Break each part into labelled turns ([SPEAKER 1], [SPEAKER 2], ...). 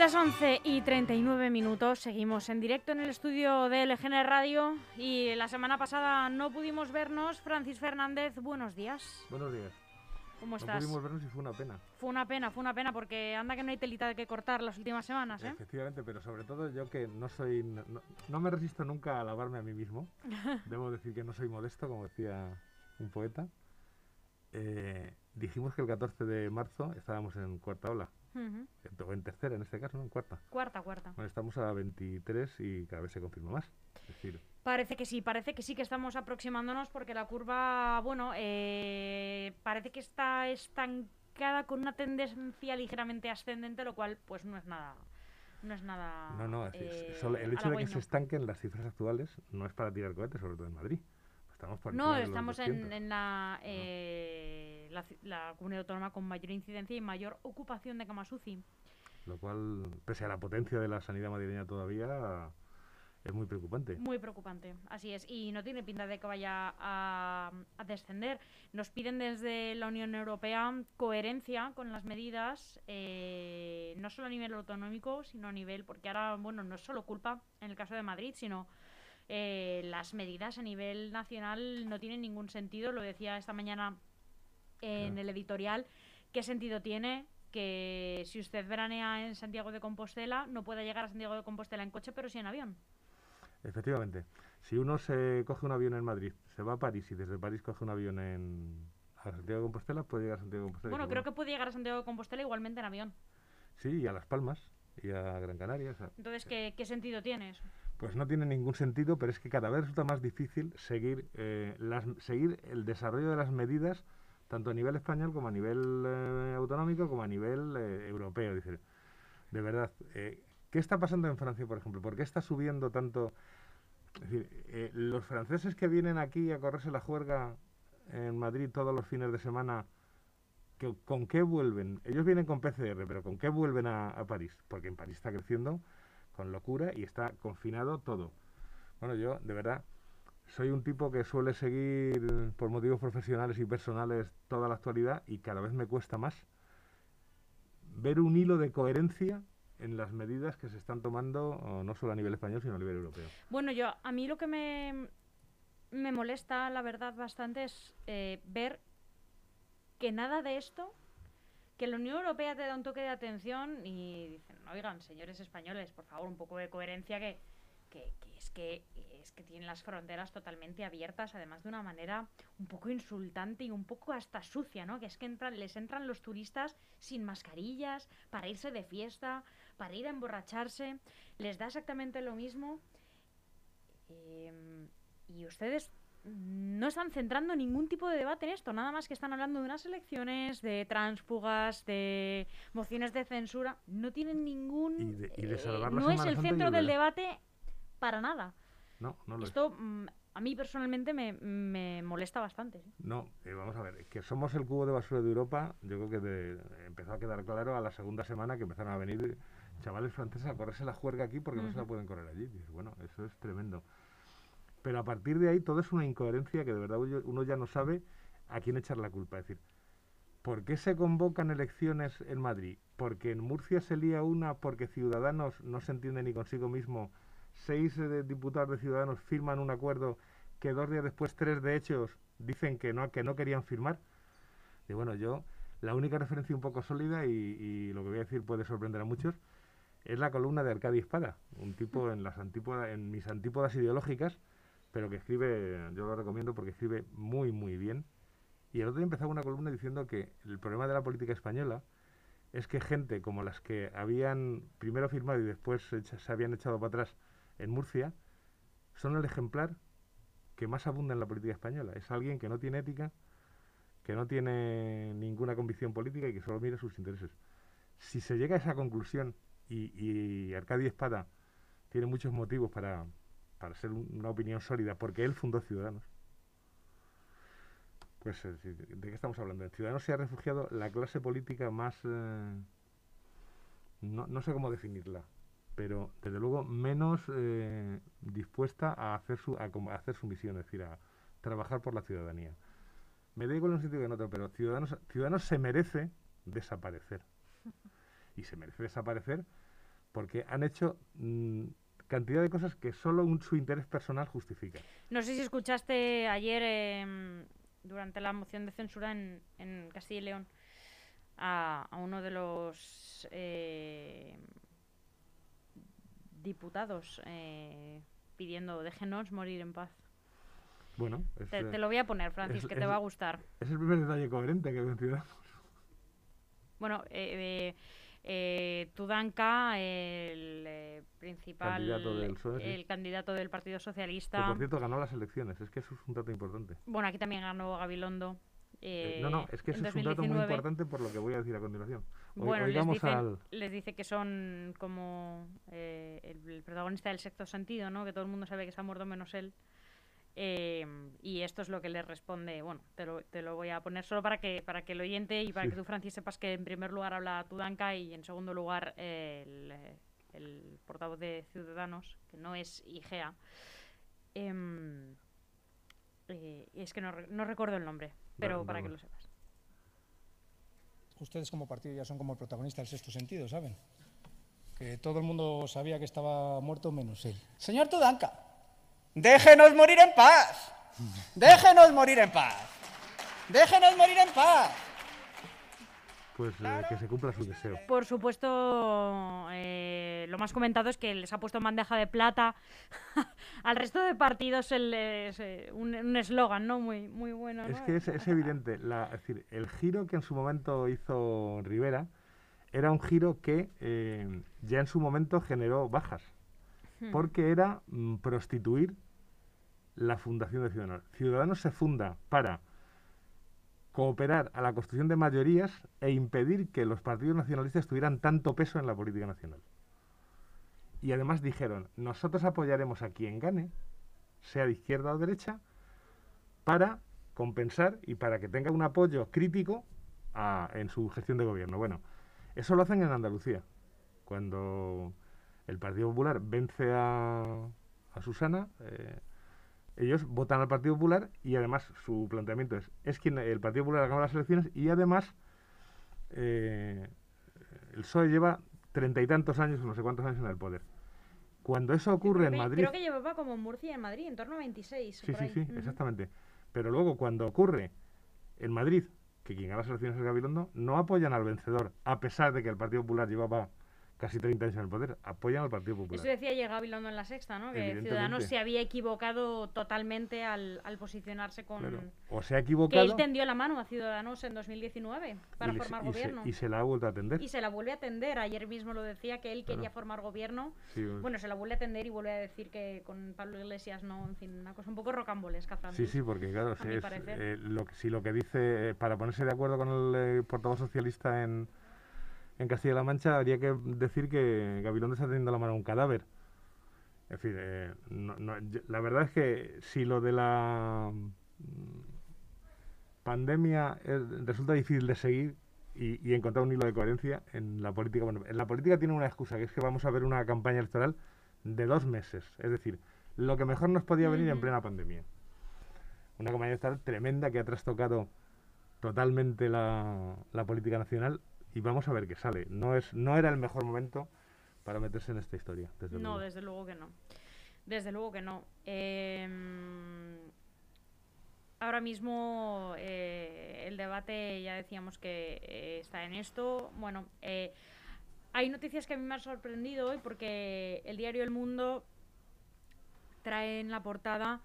[SPEAKER 1] Las 11 y 39 minutos, seguimos en directo en el estudio de LGN Radio y la semana pasada no pudimos vernos. Francis Fernández, buenos días.
[SPEAKER 2] Buenos días.
[SPEAKER 1] ¿Cómo
[SPEAKER 2] No
[SPEAKER 1] estás?
[SPEAKER 2] pudimos vernos y fue una pena.
[SPEAKER 1] Fue una pena, fue una pena porque anda que no hay telita de que cortar las últimas semanas, ¿eh?
[SPEAKER 2] Efectivamente, pero sobre todo yo que no soy. No, no- no me resisto nunca a alabarme a mí mismo. Debo decir que no soy modesto, como decía un poeta. Eh, dijimos que el 14 de marzo estábamos en cuarta ola. O en tercera, en este caso, ¿no? En cuarta.
[SPEAKER 1] Cuarta, cuarta.
[SPEAKER 2] Bueno, estamos a 23 y cada vez se confirma más. Es decir,
[SPEAKER 1] Parece que sí, parece que sí que estamos aproximándonos porque la curva, bueno, eh, parece que está estancada con una tendencia ligeramente ascendente, lo cual pues no es nada, no es nada.
[SPEAKER 2] no, no, es decir,
[SPEAKER 1] eh,
[SPEAKER 2] solo el hecho de que se estanquen las cifras actuales no es para tirar cohetes, sobre todo en Madrid. Estamos por
[SPEAKER 1] No,
[SPEAKER 2] encima de los
[SPEAKER 1] estamos en,
[SPEAKER 2] 200.
[SPEAKER 1] en la, eh, la, comunidad autónoma con mayor incidencia y mayor ocupación de camas UCI.
[SPEAKER 2] Lo cual, pese a la potencia de la sanidad madrileña todavía, es muy preocupante.
[SPEAKER 1] Muy preocupante, así es. Y no tiene pinta de que vaya a, a descender. Nos piden desde la Unión Europea coherencia con las medidas, eh, no solo a nivel autonómico, sino a nivel, porque ahora, bueno, no es solo culpa en el caso de Madrid, sino eh, las medidas a nivel nacional no tienen ningún sentido. Lo decía esta mañana en
[SPEAKER 2] Claro.
[SPEAKER 1] el editorial. ¿Qué sentido tiene que si usted veranea en Santiago de Compostela no pueda llegar a Santiago de Compostela en coche, pero sí en avión?
[SPEAKER 2] Efectivamente, si uno se coge un avión en Madrid, se va a París y desde París coge un avión en a Santiago de Compostela, puede llegar a Santiago de Compostela.
[SPEAKER 1] Bueno, creo que puede llegar a Santiago de Compostela igualmente en avión.
[SPEAKER 2] Sí, y a Las Palmas y a Gran Canaria. o sea,
[SPEAKER 1] Entonces, ¿qué, qué sentido tiene eso?
[SPEAKER 2] Pues no tiene ningún sentido, pero es que cada vez resulta más difícil seguir, eh, las, seguir el desarrollo de las medidas, tanto a nivel español como a nivel eh, autonómico, como a nivel eh, europeo. Dice, de verdad, eh, ¿qué está pasando en Francia, por ejemplo? ¿Por qué está subiendo tanto? Eh, los franceses que vienen aquí a correrse la juerga en Madrid todos los fines de semana, ¿con qué vuelven? Ellos vienen con PCR, pero ¿con qué vuelven a, a París? Porque en París está creciendo con locura y está confinado todo. Bueno, yo, de verdad, soy un tipo que suele seguir por motivos profesionales y personales toda la actualidad y cada vez me cuesta más ver un hilo de coherencia en las medidas que se están tomando, no solo a nivel español, sino a nivel europeo.
[SPEAKER 1] Bueno, yo a mí lo que me, me molesta, la verdad, bastante es eh, ver que nada de esto, que la Unión Europea te da un toque de atención y dicen, oigan, señores españoles, por favor, un poco de coherencia que, que, que es que es que tienen las fronteras totalmente abiertas, además de una manera un poco insultante y un poco hasta sucia, ¿no? Que es que entran, les entran los turistas sin mascarillas, para irse de fiesta, para ir a emborracharse, les da exactamente lo mismo. Em, y ustedes no están centrando ningún tipo de debate en esto, nada más que están hablando de unas elecciones, de tránsfugas, de mociones de censura. No tienen ningún.
[SPEAKER 2] Y de- y de
[SPEAKER 1] eh, no es el centro
[SPEAKER 2] el
[SPEAKER 1] del debate para nada.
[SPEAKER 2] No, no lo es.
[SPEAKER 1] Esto mm, a mí personalmente me, me molesta bastante. ¿sí?
[SPEAKER 2] No, eh, vamos a ver, que somos el cubo de basura de Europa, yo creo que de- empezó a quedar claro a la segunda semana que empezaron a venir chavales franceses a correrse la juerga aquí porque no se la pueden correr allí. Bueno, eso es tremendo. Pero a partir de ahí todo es una incoherencia que de verdad uno uno ya no sabe a quién echar la culpa. Es decir, ¿por qué se convocan elecciones en Madrid? Porque en Murcia se lía una porque Ciudadanos no se entiende ni consigo mismo. Seis eh, de- diputados de Ciudadanos firman un acuerdo que dos días después tres de hechos dicen que no, que no querían firmar. Y bueno, yo, la única referencia un poco sólida, y, y lo que voy a decir puede sorprender a muchos, es la columna de Arcadio Espada, un tipo en las antípodas, en mis antípodas ideológicas, pero que escribe, yo lo recomiendo porque escribe muy, muy bien. Y el otro día empezaba una columna diciendo que el problema de la política española es que gente como las que habían primero firmado y después echa- se habían echado para atrás en Murcia, son el ejemplar que más abunda en la política española. Es alguien que no tiene ética, que no tiene ninguna convicción política y que solo mira sus intereses. Si se llega a esa conclusión y, y Arcadio Espada tiene muchos motivos para, para ser un- una opinión sólida, porque él fundó Ciudadanos. Pues, ¿de qué estamos hablando? En Ciudadanos se ha refugiado la clase política más... eh, no, no sé cómo definirla, pero desde luego menos eh, dispuesta a hacer, su, a, hacer su misión, es decir, a trabajar por la ciudadanía. Me da igual en un sitio que en otro, pero Ciudadanos, Ciudadanos se merece desaparecer. Y se merece desaparecer porque han hecho mm, cantidad de cosas que solo un, su interés personal justifica.
[SPEAKER 1] No sé si escuchaste ayer, em, durante la moción de censura en, en Castilla y León, a, a uno de los eh, diputados eh, pidiendo déjenos morir en paz.
[SPEAKER 2] Bueno, es,
[SPEAKER 1] Te, te lo voy a poner, Francis,
[SPEAKER 2] es-
[SPEAKER 1] que te
[SPEAKER 2] es-
[SPEAKER 1] va a gustar.
[SPEAKER 2] es el primer detalle coherente que Ciudadanos.
[SPEAKER 1] Bueno, eh, eh, eh, Tudanka, el eh, principal,
[SPEAKER 2] Candidato del PSOE, sí.
[SPEAKER 1] el candidato del Partido
[SPEAKER 2] Que
[SPEAKER 1] Socialista.
[SPEAKER 2] por cierto ganó las elecciones, es que eso es un dato importante.
[SPEAKER 1] Bueno, aquí también ganó Gabilondo.
[SPEAKER 2] Eh, no, no, es que eso es un dato muy
[SPEAKER 1] 2019.
[SPEAKER 2] importante por lo que voy a decir a continuación.
[SPEAKER 1] Bueno, les
[SPEAKER 2] oigamos
[SPEAKER 1] dice,
[SPEAKER 2] al...
[SPEAKER 1] les dice que son como eh, el, el protagonista del sexto sentido, ¿no? Que todo el mundo sabe que se ha muerto menos él. Eh, y esto es lo que le responde. Bueno, te lo, te lo voy a poner solo para que para que el oyente y para
[SPEAKER 2] Sí.
[SPEAKER 1] que tú, Francis, sepas que en primer lugar habla Tudanka y en segundo lugar eh, el, el portavoz de Ciudadanos, que no es IGEA. Em, eh, es que no, no recuerdo el nombre, pero para que lo sepas.
[SPEAKER 3] Ustedes como partido ya son como el protagonista del sexto sentido, ¿saben? Que todo el mundo sabía que estaba muerto menos él.
[SPEAKER 4] Señor Tudanka, déjenos morir en paz. Déjenos morir en paz. Déjenos morir en paz.
[SPEAKER 2] Pues eh, que se cumpla su deseo.
[SPEAKER 1] Por supuesto, eh, lo más comentado es que les ha puesto en bandeja de plata al resto de partidos el, eh, un eslogan, ¿no? Muy, muy bueno,
[SPEAKER 2] Es que es, es evidente, la, es decir, el giro que en su momento hizo Rivera era un giro que ya en su momento generó bajas,
[SPEAKER 1] Hmm.
[SPEAKER 2] porque era mm, prostituir la fundación de Ciudadanos. Ciudadanos se funda para cooperar a la construcción de mayorías e impedir que los partidos nacionalistas tuvieran tanto peso en la política nacional. Y además dijeron, nosotros apoyaremos a quien gane, sea de izquierda o derecha, para compensar y para que tenga un apoyo crítico en su gestión de gobierno. Bueno, eso lo hacen en Andalucía. Cuando el Partido Popular vence a, a Susana, eh, ellos votan al Partido Popular y además su planteamiento es, es quien el Partido Popular ha ganado las elecciones y además eh, el PSOE lleva treinta y tantos años, no sé cuántos años en el poder. Cuando eso ocurre
[SPEAKER 1] creo
[SPEAKER 2] en
[SPEAKER 1] que,
[SPEAKER 2] Madrid...
[SPEAKER 1] Creo que llevaba como en Murcia en Madrid, en torno a 26.
[SPEAKER 2] Sí, sí,
[SPEAKER 1] ahí.
[SPEAKER 2] sí, exactamente. Pero luego cuando ocurre en Madrid, que quien gana las elecciones es Gabilondo, no apoyan al vencedor, a pesar de que el Partido Popular llevaba casi 30 años en el poder, apoyan al Partido Popular.
[SPEAKER 1] Eso decía ayer Gabilondo en la sexta, ¿no? Que. Ciudadanos se había equivocado totalmente al, al posicionarse con...
[SPEAKER 2] Claro. O se ha
[SPEAKER 1] Que
[SPEAKER 2] equivocado
[SPEAKER 1] él tendió la mano a Ciudadanos en 2019 para formar
[SPEAKER 2] y se,
[SPEAKER 1] gobierno.
[SPEAKER 2] y se la ha vuelto a atender.
[SPEAKER 1] Y se la vuelve a tender. Ayer mismo lo decía que él
[SPEAKER 2] Claro.
[SPEAKER 1] quería formar gobierno.
[SPEAKER 2] Sí,
[SPEAKER 1] Bueno, se la vuelve a atender y vuelve a decir que con Pablo Iglesias no, en fin, una cosa un poco rocambolesca,
[SPEAKER 2] Sí,
[SPEAKER 1] Francis.
[SPEAKER 2] sí, porque claro, si, es, eh, lo que, si lo que dice, eh, para ponerse de acuerdo con el eh, portavoz socialista en, en Castilla-La Mancha, habría que decir que Gabilondo está teniendo la mano a un cadáver. En fin, eh, no- la verdad es que si lo de la mm, pandemia eh, resulta difícil de seguir y, y encontrar un hilo de coherencia en la política, bueno, en la política tiene una excusa, que es que vamos a ver una campaña electoral de dos meses. Es decir, lo que mejor nos podía venir en plena pandemia. Una campaña electoral tremenda que ha trastocado totalmente la, la política nacional y vamos a ver qué sale. No, es, no era el mejor momento para meterse en esta historia, desde
[SPEAKER 1] No,
[SPEAKER 2] luego.
[SPEAKER 1] desde luego que no. Desde luego que no. Em, ahora mismo eh, el debate ya decíamos que eh, está en esto. Bueno, eh, hay noticias que a mí me han sorprendido hoy porque el diario El Mundo trae en la portada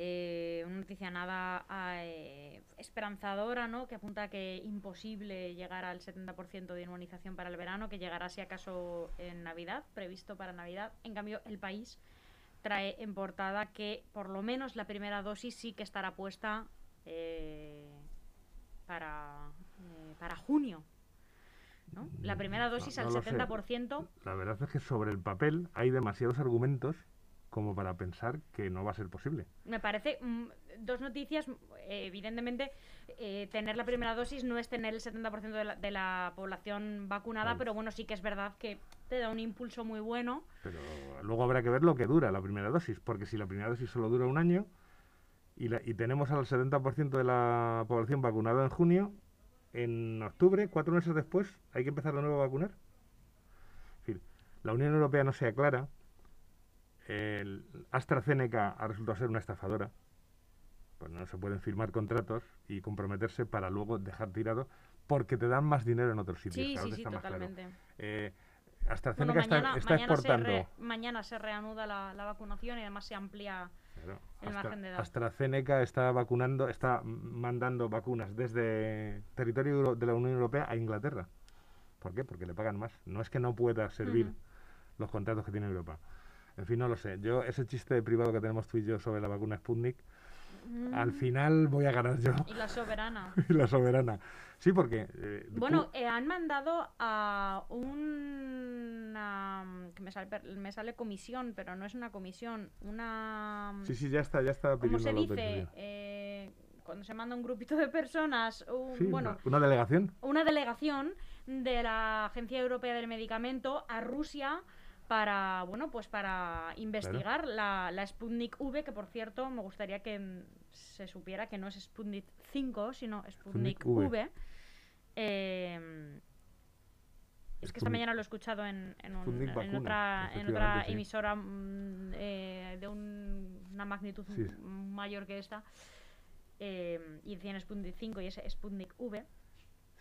[SPEAKER 1] eh, una noticia nada eh, esperanzadora, ¿no? Que apunta a que imposible llegar al 70% de inmunización para el verano, que llegará si acaso en Navidad, previsto para Navidad. En cambio, el país trae en portada que por lo menos la primera dosis sí que estará puesta eh, para, eh, para junio. ¿no? La primera
[SPEAKER 2] No,
[SPEAKER 1] dosis
[SPEAKER 2] no
[SPEAKER 1] al
[SPEAKER 2] lo sé.
[SPEAKER 1] 70%.
[SPEAKER 2] La verdad es que sobre el papel hay demasiados argumentos como para pensar que no va a ser posible.
[SPEAKER 1] Me parece mm, dos noticias. eh, evidentemente, eh, tener la primera dosis no es tener el 70% de la, de la población vacunada, pero bueno, sí que es verdad que te da un impulso muy bueno.
[SPEAKER 2] Pero luego habrá que ver lo que dura la primera dosis, porque si la primera dosis solo dura un año y, la- y tenemos al 70% de la población vacunada en junio, en octubre, cuatro meses después, hay que empezar de nuevo a vacunar. En fin, la Unión Europea no sea clara, el AstraZeneca ha resultado ser una estafadora, pues no se pueden firmar contratos y comprometerse para luego dejar tirado porque te dan más dinero en otros sitios.
[SPEAKER 1] Sí, sí, sí,
[SPEAKER 2] está más claro.
[SPEAKER 1] totalmente.
[SPEAKER 2] Eh, AstraZeneca está-
[SPEAKER 1] mañana,
[SPEAKER 2] está,
[SPEAKER 1] mañana, se
[SPEAKER 2] exportando.
[SPEAKER 1] re- mañana se reanuda la, la vacunación y además se amplía.
[SPEAKER 2] Claro,
[SPEAKER 1] el
[SPEAKER 2] Astra-
[SPEAKER 1] margen de edad.
[SPEAKER 2] AstraZeneca está vacunando, está mandando vacunas desde territorio de la Unión Europea a Inglaterra. ¿Por qué? Porque le pagan más. No es que no pueda servir los contratos que tiene Europa. En fin, no lo sé. Yo, ese chiste privado que tenemos tú y yo sobre la vacuna Sputnik, al
[SPEAKER 1] Mm,
[SPEAKER 2] final voy a ganar yo
[SPEAKER 1] Y la soberana.
[SPEAKER 2] y la soberana. Sí, porque... eh,
[SPEAKER 1] Bueno, eh, han mandado a una... que me sale, me sale comisión, pero no es una comisión, una...
[SPEAKER 2] sí, sí, ya está, ya está
[SPEAKER 1] ¿Cómo
[SPEAKER 2] pidiendo
[SPEAKER 1] se
[SPEAKER 2] la
[SPEAKER 1] dice? Eh, cuando se manda un grupito de personas, un-
[SPEAKER 2] Sí,
[SPEAKER 1] bueno,
[SPEAKER 2] una, una delegación.
[SPEAKER 1] una delegación de la Agencia Europea del Medicamento a Rusia para, bueno, pues para investigar la, la Sputnik V, que por cierto me gustaría que se supiera que no es Sputnik 5, sino Sputnik,
[SPEAKER 2] Sputnik V.
[SPEAKER 1] V. Eh, es que esta mañana lo he escuchado en, en, un-
[SPEAKER 2] Sputnik
[SPEAKER 1] en
[SPEAKER 2] vacuna,
[SPEAKER 1] otra, en otra
[SPEAKER 2] efectivamente, sí.
[SPEAKER 1] emisora mm, eh, de un- una magnitud
[SPEAKER 2] Sí.
[SPEAKER 1] mayor que esta. eh, y decían Sputnik 5 y es Sputnik V.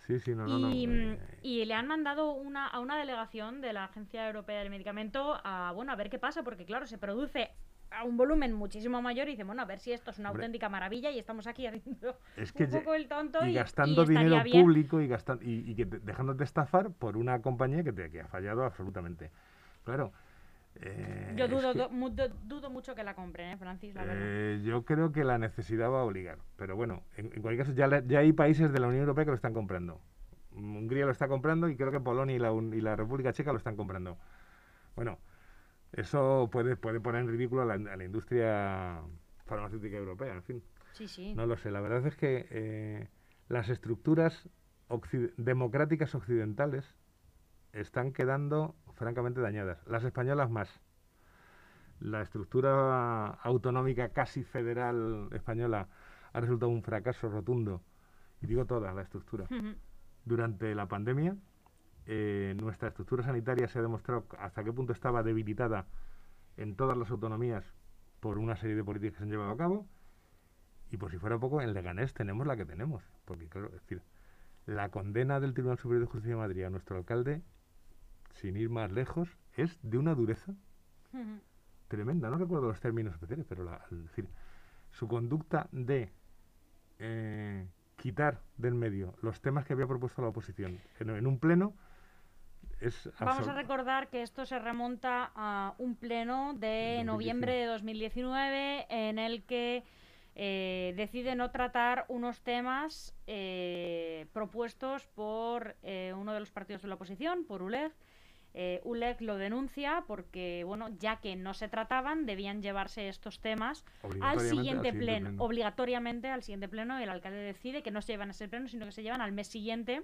[SPEAKER 2] Sí, sí, no, no, no.
[SPEAKER 1] Y, y le han mandado una, a una delegación de la Agencia Europea del Medicamento a, bueno, a ver qué pasa, porque claro, se produce a un volumen muchísimo mayor y dicen, bueno, a ver si esto es una
[SPEAKER 2] Hombre.
[SPEAKER 1] auténtica maravilla y estamos aquí haciendo
[SPEAKER 2] Es que
[SPEAKER 1] un poco el tonto y,
[SPEAKER 2] gastando dinero público y gastando y, y que te- dejándote estafar por una compañía que te que ha fallado absolutamente. Claro. Eh,
[SPEAKER 1] Yo
[SPEAKER 2] es
[SPEAKER 1] dudo,
[SPEAKER 2] que,
[SPEAKER 1] mucho que la compren, ¿eh, Francis? La verdad.
[SPEAKER 2] eh, yo creo que la necesidad va a obligar. Pero bueno, en, en cualquier caso ya, hay países de la Unión Europea que lo están comprando. Mm, Hungría lo está comprando y creo que Polonia y la, y la República Checa lo están comprando. Bueno, eso puede, puede poner en ridículo a la, a la industria farmacéutica europea, en fin.
[SPEAKER 1] Sí, sí.
[SPEAKER 2] No lo sé, la verdad es que eh, las estructuras democráticas occidentales están quedando francamente dañadas. Las españolas más. La estructura autonómica casi federal española ha resultado un fracaso rotundo. Y digo toda la estructura. Durante la pandemia, eh, nuestra estructura sanitaria se ha demostrado hasta qué punto estaba debilitada en todas las autonomías por una serie de políticas que se han llevado a cabo. Y por si fuera poco, en Leganés tenemos la que tenemos. Porque, claro, es decir, la condena del Tribunal Superior de Justicia de Madrid a nuestro alcalde, sin ir más lejos, es de una dureza tremenda. No recuerdo los términos especiales, pero la, es decir, su conducta de eh, quitar del medio los temas que había propuesto la oposición en, en un pleno es
[SPEAKER 1] Vamos a recordar que esto se remonta a un pleno de
[SPEAKER 2] 2019.
[SPEAKER 1] noviembre de 2019 en el que eh, decide no tratar unos temas eh, propuestos por eh, uno de los partidos de la oposición, por ULEG. Eh, ULEG lo denuncia porque, bueno, ya que no se trataban, debían llevarse estos temas al siguiente, pleno,
[SPEAKER 2] pleno.
[SPEAKER 1] obligatoriamente al siguiente pleno. y El alcalde decide que no se llevan a ese pleno, sino que se llevan al mes siguiente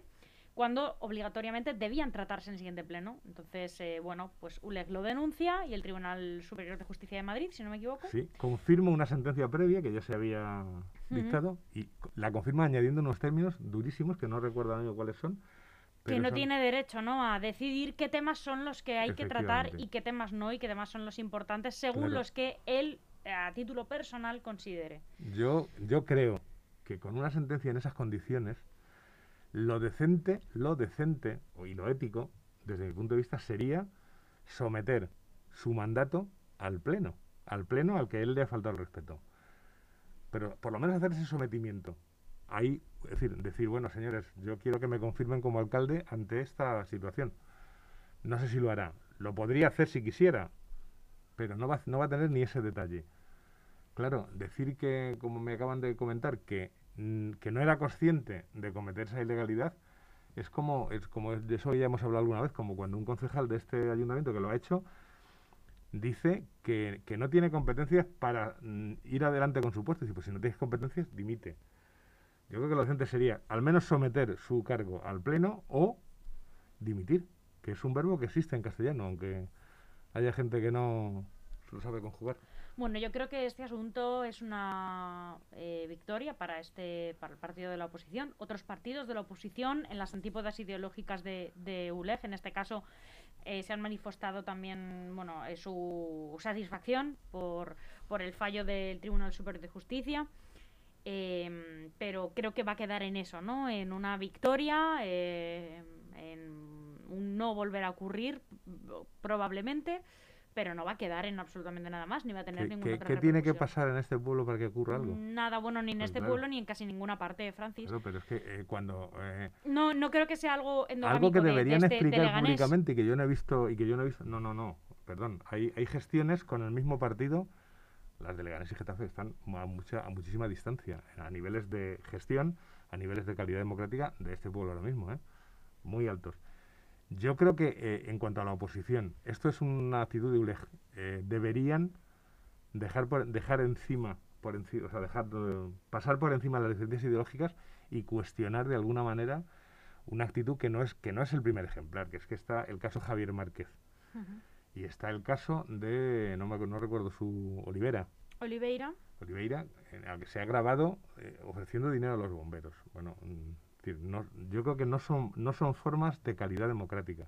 [SPEAKER 1] cuando obligatoriamente debían tratarse en el siguiente pleno. Entonces, eh, bueno, pues ULEG lo denuncia y el Tribunal Superior de Justicia de Madrid, si no me equivoco.
[SPEAKER 2] Sí, confirma una sentencia previa que ya se había dictado y la confirma añadiendo unos términos durísimos que no recuerdo cuáles son.
[SPEAKER 1] Que no
[SPEAKER 2] son-
[SPEAKER 1] tiene derecho ¿no? a decidir qué temas son los que hay que tratar y qué temas no y qué temas son los importantes según
[SPEAKER 2] Claro.
[SPEAKER 1] los que él a título personal considere.
[SPEAKER 2] Yo, yo creo que con una sentencia en esas condiciones, lo decente, lo decente y lo ético, desde mi punto de vista, sería someter su mandato al Pleno, al Pleno al que él le ha faltado el respeto. Pero por lo menos hacer ese sometimiento. Ahí, es decir, decir, bueno, señores, yo quiero que me confirmen como alcalde ante esta situación. No sé si lo hará. Lo podría hacer si quisiera, pero no va, no va a tener ni ese detalle. Claro, decir que, como me acaban de comentar, que, mm, que no era consciente de cometer esa ilegalidad, es como, es como de eso ya hemos hablado alguna vez, como cuando un concejal de este ayuntamiento que lo ha hecho dice que, que no tiene competencias para mm, ir adelante con su puesto. Dice, pues si no tienes competencias, dimite. Yo creo que lo decente sería al menos someter su cargo al pleno o dimitir, que es un verbo que existe en castellano, aunque haya gente que no lo sabe conjugar.
[SPEAKER 1] Bueno, yo creo que este asunto es una eh, victoria para este para el partido de la oposición. Otros partidos de la oposición, en las antípodas ideológicas de, de ULEG, en este caso eh, se han manifestado también bueno, eh, su satisfacción por, por el fallo del Tribunal Superior de Justicia. Em, pero creo que va a quedar en eso, ¿no? En una victoria, em, en un no volver a ocurrir, probablemente, pero no va a quedar en absolutamente nada más, ni va a tener
[SPEAKER 2] ¿Qué,
[SPEAKER 1] ninguna
[SPEAKER 2] qué-
[SPEAKER 1] otra
[SPEAKER 2] qué tiene que pasar en este pueblo para que ocurra algo?
[SPEAKER 1] Nada bueno ni en
[SPEAKER 2] Pues
[SPEAKER 1] este
[SPEAKER 2] claro.
[SPEAKER 1] pueblo ni en casi ninguna parte, Francis.
[SPEAKER 2] Claro, pero es que eh, cuando eh,
[SPEAKER 1] No, no creo que sea algo
[SPEAKER 2] algo que
[SPEAKER 1] de- de
[SPEAKER 2] deberían
[SPEAKER 1] este- de
[SPEAKER 2] explicar
[SPEAKER 1] Leganés.
[SPEAKER 2] públicamente y que yo no he visto y que yo no he visto no no no perdón hay, hay gestiones con el mismo partido las de Leganés y Getafe están a mucha a muchísima distancia a niveles de gestión a niveles de calidad democrática de este pueblo ahora mismo ¿eh? muy altos yo creo que eh, en cuanto a la oposición esto es una actitud de Eh, deberían dejar por- dejar encima por encima o sea dejar eh, pasar por encima las diferencias ideológicas y cuestionar de alguna manera una actitud que no es que no es el primer ejemplar, que es que está el caso Javier Márquez
[SPEAKER 1] Ujú.
[SPEAKER 2] Y está el caso de no me no recuerdo su Olivera,
[SPEAKER 1] Oliveira.
[SPEAKER 2] Oliveira, el que se ha grabado eh, ofreciendo dinero a los bomberos. Bueno, mm, es decir, no- yo creo que no son no son formas de calidad democrática.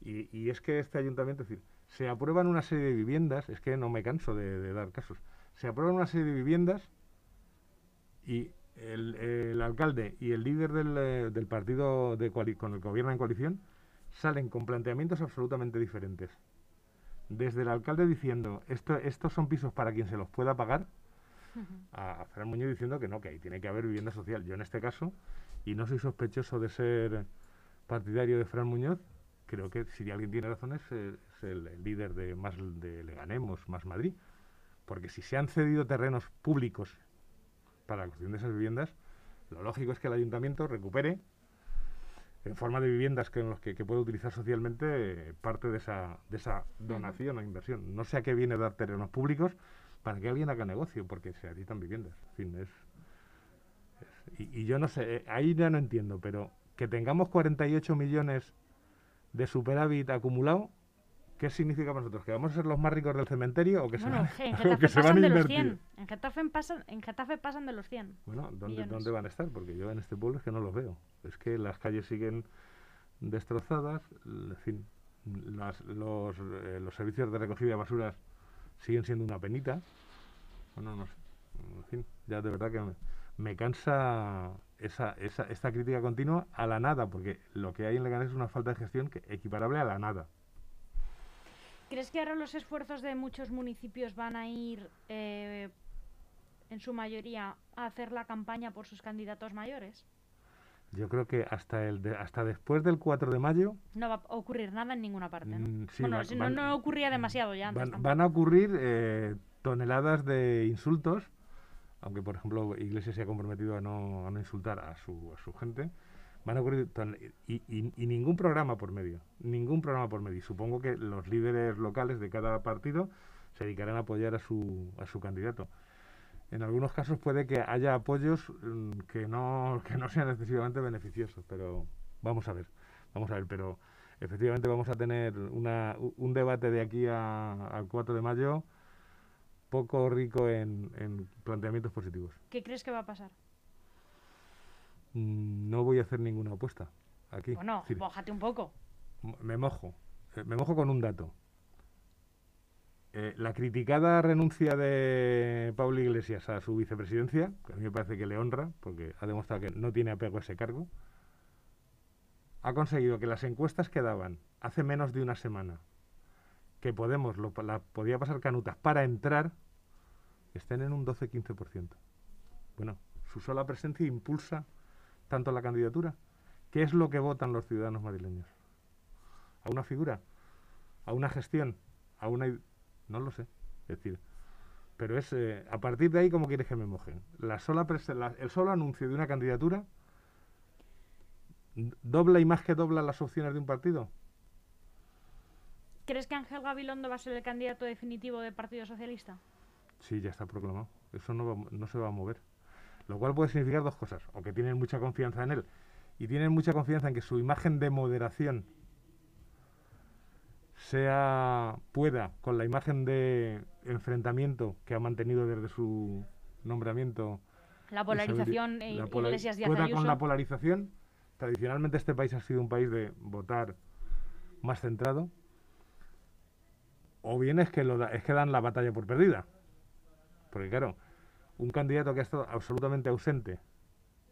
[SPEAKER 2] Y, y es que este ayuntamiento, es decir, se aprueban una serie de viviendas, es que no me canso de, de dar casos, se aprueban una serie de viviendas y el, el alcalde y el líder del, eh, del partido de con el que gobierna en coalición salen con planteamientos absolutamente diferentes. Desde el alcalde diciendo, esto, estos son pisos para quien se los pueda pagar, a, Fran Muñoz diciendo que no, que ahí tiene que haber vivienda social. Yo en este caso, y no soy sospechoso de ser partidario de Fran Muñoz, creo que si alguien tiene razón es, eh, es el, el líder de más de Leganemos, más Madrid. Porque si se han cedido terrenos públicos para la construcción de esas viviendas, lo lógico es que el ayuntamiento recupere en forma de viviendas que, en los que, que puede utilizar socialmente eh, parte de esa, de esa donación o inversión. No sé a qué viene dar terrenos públicos para que alguien haga negocio, porque se necesitan viviendas. En fin, es, es- y, y yo no sé, eh, ahí ya no entiendo, pero que tengamos 48 millones de superávit acumulado, ¿qué significa para nosotros? ¿Que vamos a ser los más ricos del cementerio o que
[SPEAKER 1] Bueno,
[SPEAKER 2] se
[SPEAKER 1] en
[SPEAKER 2] van, o
[SPEAKER 1] Getafe
[SPEAKER 2] que se van
[SPEAKER 1] pasan
[SPEAKER 2] a
[SPEAKER 1] de los
[SPEAKER 2] invertir?
[SPEAKER 1] 100. En Getafe pasan, en Getafe pasan de los 100.
[SPEAKER 2] Bueno, ¿dónde. ¿dónde van a estar? Porque yo en este pueblo es que no los veo. Es que las calles siguen destrozadas, en fin, las- los, eh, los servicios de recogida de basuras siguen siendo una penita. Bueno, no sé. En fin, ya de verdad que me, me cansa esa, esa, esta crítica continua a la nada, porque lo que hay en Leganés es una falta de gestión que equiparable a la nada.
[SPEAKER 1] ¿Crees que ahora los esfuerzos de muchos municipios van a ir, eh, en su mayoría, a hacer la campaña por sus candidatos mayores?
[SPEAKER 2] Yo creo que hasta el de- hasta después del 4 de mayo
[SPEAKER 1] No va a ocurrir nada en ninguna parte, ¿no?
[SPEAKER 2] Mm, sí,
[SPEAKER 1] bueno,
[SPEAKER 2] van-
[SPEAKER 1] no, no ocurría demasiado ya antes
[SPEAKER 2] van a ocurrir eh, toneladas de insultos, aunque por ejemplo Iglesias se ha comprometido a no, a no insultar a su, a su gente. Van a ocurrir y, y- y ningún programa por medio, ningún programa por medio. Supongo que los líderes locales de cada partido se dedicarán a apoyar a su, a su candidato. En algunos casos puede que haya apoyos mm, que no, que no sean excesivamente beneficiosos, pero vamos a ver, vamos a ver, pero efectivamente vamos a tener una, un debate de aquí a- al 4 de mayo poco rico en, en planteamientos positivos.
[SPEAKER 1] ¿Qué crees que va a pasar?
[SPEAKER 2] Mm, No voy a hacer ninguna apuesta aquí.
[SPEAKER 1] Bueno,
[SPEAKER 2] decir,
[SPEAKER 1] bójate un poco.
[SPEAKER 2] me mojo, eh, me mojo con un dato. Eh, la criticada renuncia de Pablo Iglesias a su vicepresidencia, que a mí me parece que le honra, porque ha demostrado que no tiene apego a ese cargo, ha conseguido que las encuestas que daban hace menos de una semana, que Podemos lo, la podía pasar canutas para entrar, estén en un 12-15%. Bueno, su sola presencia impulsa tanto la candidatura. ¿Qué es lo que votan los ciudadanos madrileños? ¿A una figura? ¿A una gestión? ¿A una... No lo sé. Es decir, pero es... eh, a partir de ahí, ¿cómo quieres que me mojen? La sola la- el solo anuncio de una candidatura dobla y más que dobla las opciones de un partido.
[SPEAKER 1] ¿Crees que Ángel Gabilondo va a ser el candidato definitivo del Partido Socialista?
[SPEAKER 2] Sí, ya está proclamado. Eso no, va no se va a mover. Lo cual puede significar dos cosas. O que tienen mucha confianza en él y tienen mucha confianza en que su imagen de moderación sea pueda con la imagen de enfrentamiento que ha mantenido desde su nombramiento
[SPEAKER 1] La
[SPEAKER 2] y
[SPEAKER 1] polarización eh,
[SPEAKER 2] la pola-
[SPEAKER 1] Iglesias Díaz
[SPEAKER 2] pueda
[SPEAKER 1] Ayuso.
[SPEAKER 2] con la polarización tradicionalmente este país ha sido un país de votar más centrado, o bien es que, lo da- es que dan la batalla por perdida. Porque claro, un candidato que ha estado absolutamente ausente,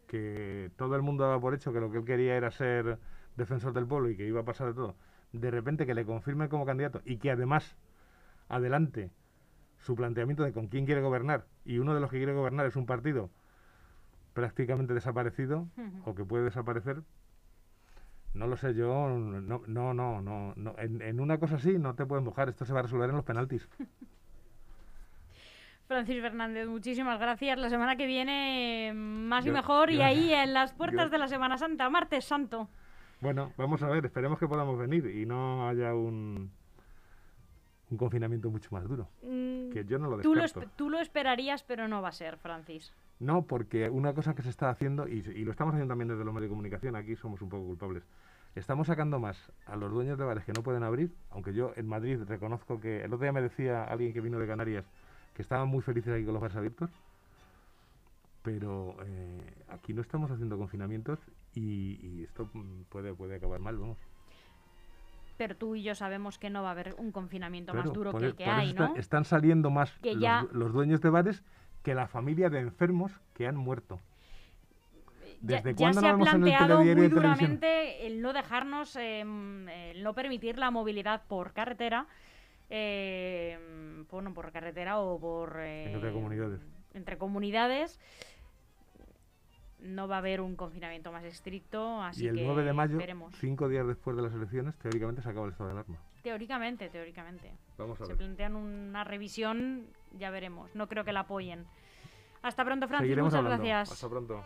[SPEAKER 2] que todo el mundo daba por hecho que lo que él quería era ser defensor del pueblo y que iba a pasar de todo, de repente que le confirmen como candidato y que además adelante su planteamiento de con quién quiere gobernar y uno de los que quiere gobernar es un partido prácticamente desaparecido o que puede desaparecer, no lo sé, yo no, no, no, no, no. En, en una cosa así no te puedes mojar, esto se va a resolver en los penaltis.
[SPEAKER 1] Francis Fernández, muchísimas gracias. La semana que viene más y
[SPEAKER 2] Yo-
[SPEAKER 1] mejor y ahí en las puertas
[SPEAKER 2] yo-
[SPEAKER 1] de la Semana Santa, martes santo.
[SPEAKER 2] Bueno, vamos a ver, esperemos que podamos venir y no haya un, un confinamiento mucho más duro.
[SPEAKER 1] Mm,
[SPEAKER 2] Que yo no lo
[SPEAKER 1] tú, lo
[SPEAKER 2] descarto.
[SPEAKER 1] tú lo esperarías, pero no va a ser, Francis.
[SPEAKER 2] No, porque una cosa que se está haciendo, y, y lo estamos haciendo también desde los medios de comunicación, aquí somos un poco culpables, estamos sacando más a los dueños de bares que no pueden abrir, aunque yo en Madrid reconozco que el otro día me decía alguien que vino de Canarias que estaban muy felices aquí con los bares abiertos, pero eh, aquí no estamos haciendo confinamientos y, y esto puede, puede acabar mal, vamos.
[SPEAKER 1] Pero tú y yo sabemos que no va a haber un confinamiento
[SPEAKER 2] Claro,
[SPEAKER 1] más duro
[SPEAKER 2] por
[SPEAKER 1] que
[SPEAKER 2] e-
[SPEAKER 1] el que hay,
[SPEAKER 2] están saliendo más
[SPEAKER 1] Que
[SPEAKER 2] los,
[SPEAKER 1] ya-
[SPEAKER 2] los dueños de bares que la familia de enfermos que han muerto.
[SPEAKER 1] Ya-
[SPEAKER 2] ¿Desde
[SPEAKER 1] ya,
[SPEAKER 2] cuándo
[SPEAKER 1] se ha planteado muy duramente el no dejarnos, em, el no permitir la movilidad por carretera, Em, bueno, por carretera o por...
[SPEAKER 2] Eh,
[SPEAKER 1] entre
[SPEAKER 2] comunidades.
[SPEAKER 1] Entre comunidades. No va a haber un confinamiento más estricto.
[SPEAKER 2] Y el
[SPEAKER 1] que
[SPEAKER 2] 9 de mayo, cinco días después de las elecciones, teóricamente se acaba el estado de alarma.
[SPEAKER 1] Teóricamente, teóricamente.
[SPEAKER 2] Vamos a ver.
[SPEAKER 1] se plantean una revisión, ya veremos. No creo que la apoyen. Hasta pronto, Francis. Muchas gracias.
[SPEAKER 2] Hasta pronto.